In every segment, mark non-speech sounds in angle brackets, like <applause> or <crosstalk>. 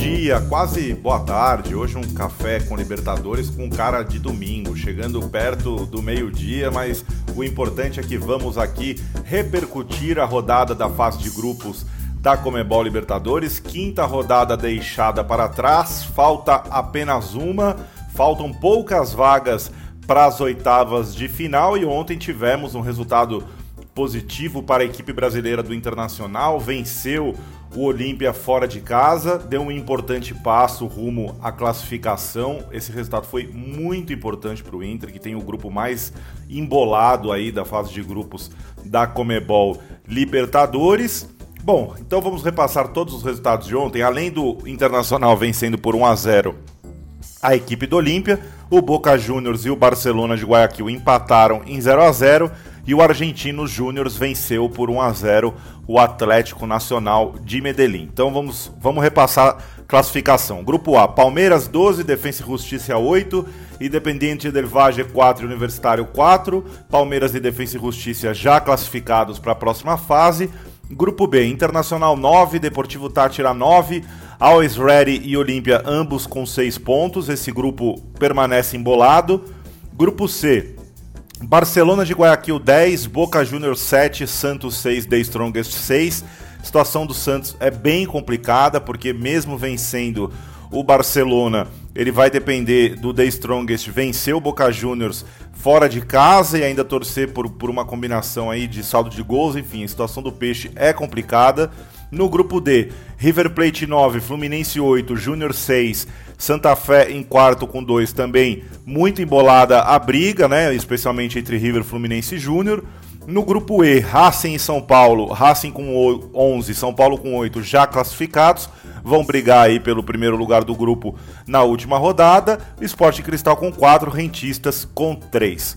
dia, quase boa tarde. Hoje um café com Libertadores com cara de domingo, chegando perto do meio-dia, mas o importante é que vamos aqui repercutir a rodada da fase de grupos da Comebol Libertadores, quinta rodada deixada para trás, falta apenas uma, faltam poucas vagas para as oitavas de final e ontem tivemos um resultado positivo para a equipe brasileira do Internacional, venceu o Olímpia fora de casa, deu um importante passo rumo à classificação. Esse resultado foi muito importante para o Inter, que tem o grupo mais embolado aí da fase de grupos da Comebol Libertadores. Bom, então vamos repassar todos os resultados de ontem. Além do Internacional vencendo por 1 a 0 a equipe do Olímpia, o Boca Juniors e o Barcelona de Guayaquil empataram em 0 a 0 e o Argentino Júnior venceu por 1 a 0 o Atlético Nacional de Medellín. Então vamos, vamos repassar classificação. Grupo A, Palmeiras 12, Defensa e Justiça 8, Independiente del Valle 4 Universitário 4, Palmeiras e Defensa e Justiça já classificados para a próxima fase. Grupo B, Internacional 9, Deportivo Tátira 9, Always Ready e Olímpia ambos com 6 pontos. Esse grupo permanece embolado. Grupo C, Barcelona de Guayaquil 10, Boca Juniors 7, Santos 6, The Strongest 6. A situação do Santos é bem complicada, porque mesmo vencendo o Barcelona, ele vai depender do The Strongest vencer o Boca Juniors fora de casa e ainda torcer por, por uma combinação aí de saldo de gols. Enfim, a situação do Peixe é complicada. No grupo D, River Plate 9, Fluminense 8, Júnior 6, Santa Fé em quarto com 2 também. Muito embolada a briga, né? Especialmente entre River, Fluminense e Júnior. No grupo E, Racing e São Paulo, Racing com 11, São Paulo com 8 já classificados, vão brigar aí pelo primeiro lugar do grupo na última rodada. Esporte Cristal com 4, Rentistas com 3.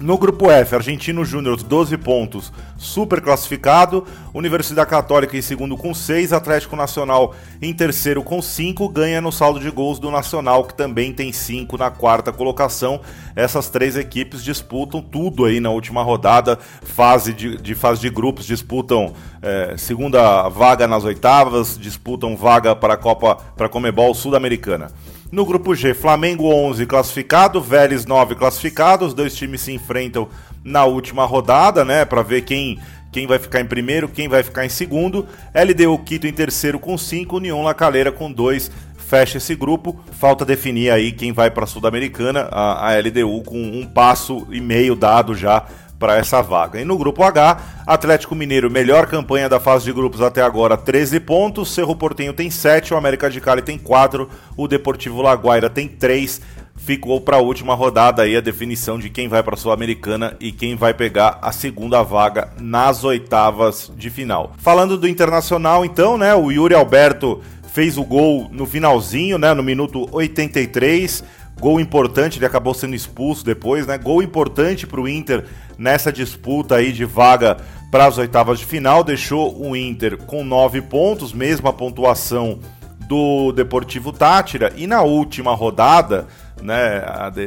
No grupo F, Argentino Júnior, 12 pontos, super classificado. Universidade Católica em segundo com 6. Atlético Nacional em terceiro com 5. Ganha no saldo de gols do Nacional, que também tem 5 na quarta colocação. Essas três equipes disputam tudo aí na última rodada. Fase de, de fase de grupos, disputam é, segunda vaga nas oitavas, disputam vaga para a Copa para Comebol Sul-Americana. No grupo G, Flamengo 11 classificado, Vélez 9 classificado. Os dois times se enfrentam na última rodada, né, para ver quem quem vai ficar em primeiro, quem vai ficar em segundo. LDU Quito em terceiro com 5, União La Calera com 2. Fecha esse grupo. Falta definir aí quem vai para a Sul-Americana. A, a LDU com um passo e meio dado já para essa vaga. E no grupo H, Atlético Mineiro, melhor campanha da fase de grupos até agora, 13 pontos. Cerro Portenho tem 7, o América de Cali tem 4, o Deportivo Laguaira tem 3. Ficou para a última rodada aí a definição de quem vai para a Sul-Americana e quem vai pegar a segunda vaga nas oitavas de final. Falando do Internacional, então, né, o Yuri Alberto fez o gol no finalzinho, né, no minuto 83 Gol importante, ele acabou sendo expulso depois, né? Gol importante para o Inter nessa disputa aí de vaga para as oitavas de final. Deixou o Inter com nove pontos, mesma pontuação do Deportivo Tátira. E na última rodada, né,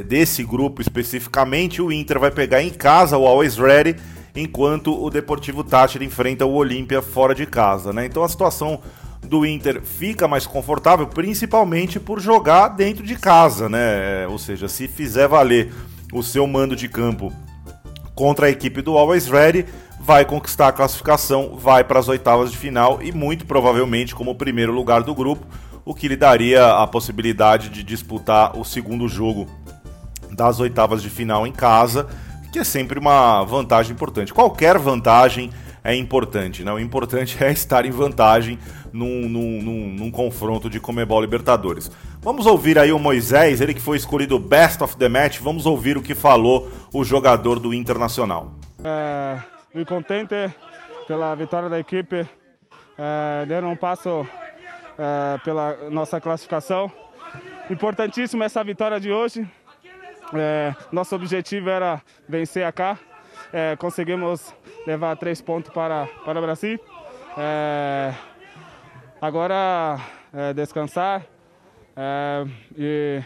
desse grupo especificamente, o Inter vai pegar em casa o Always Ready, enquanto o Deportivo Tátira enfrenta o Olímpia fora de casa, né? Então a situação do Inter fica mais confortável, principalmente por jogar dentro de casa, né? Ou seja, se fizer valer o seu mando de campo contra a equipe do Always Ready, vai conquistar a classificação, vai para as oitavas de final e muito provavelmente como primeiro lugar do grupo, o que lhe daria a possibilidade de disputar o segundo jogo das oitavas de final em casa, que é sempre uma vantagem importante. Qualquer vantagem é importante. Né? O importante <laughs> é estar em vantagem num, num, num, num, confronto de Comebol Libertadores. Vamos ouvir aí o Moisés, ele que foi escolhido Best of the Match. Vamos ouvir o que falou o jogador do Internacional. É, muito contente pela vitória da equipe. É, deram um passo é, pela nossa classificação. Importantíssima essa vitória de hoje. É, nosso objetivo era vencer a cá é, conseguimos levar três pontos para, para o Brasil. É, agora descansar e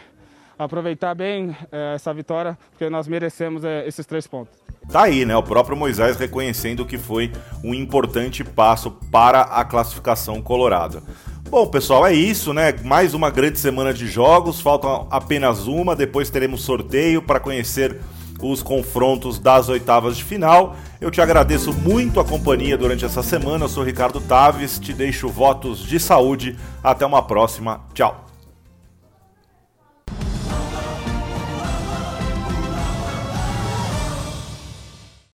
aproveitar bem essa vitória, porque nós merecemos esses três pontos. Tá aí, né? O próprio Moisés reconhecendo que foi um importante passo para a classificação colorada. Bom, pessoal, é isso, né? Mais uma grande semana de jogos, falta apenas uma, depois teremos sorteio para conhecer os confrontos das oitavas de final. Eu te agradeço muito a companhia durante essa semana. Eu sou Ricardo Taves, te deixo votos de saúde. Até uma próxima. Tchau.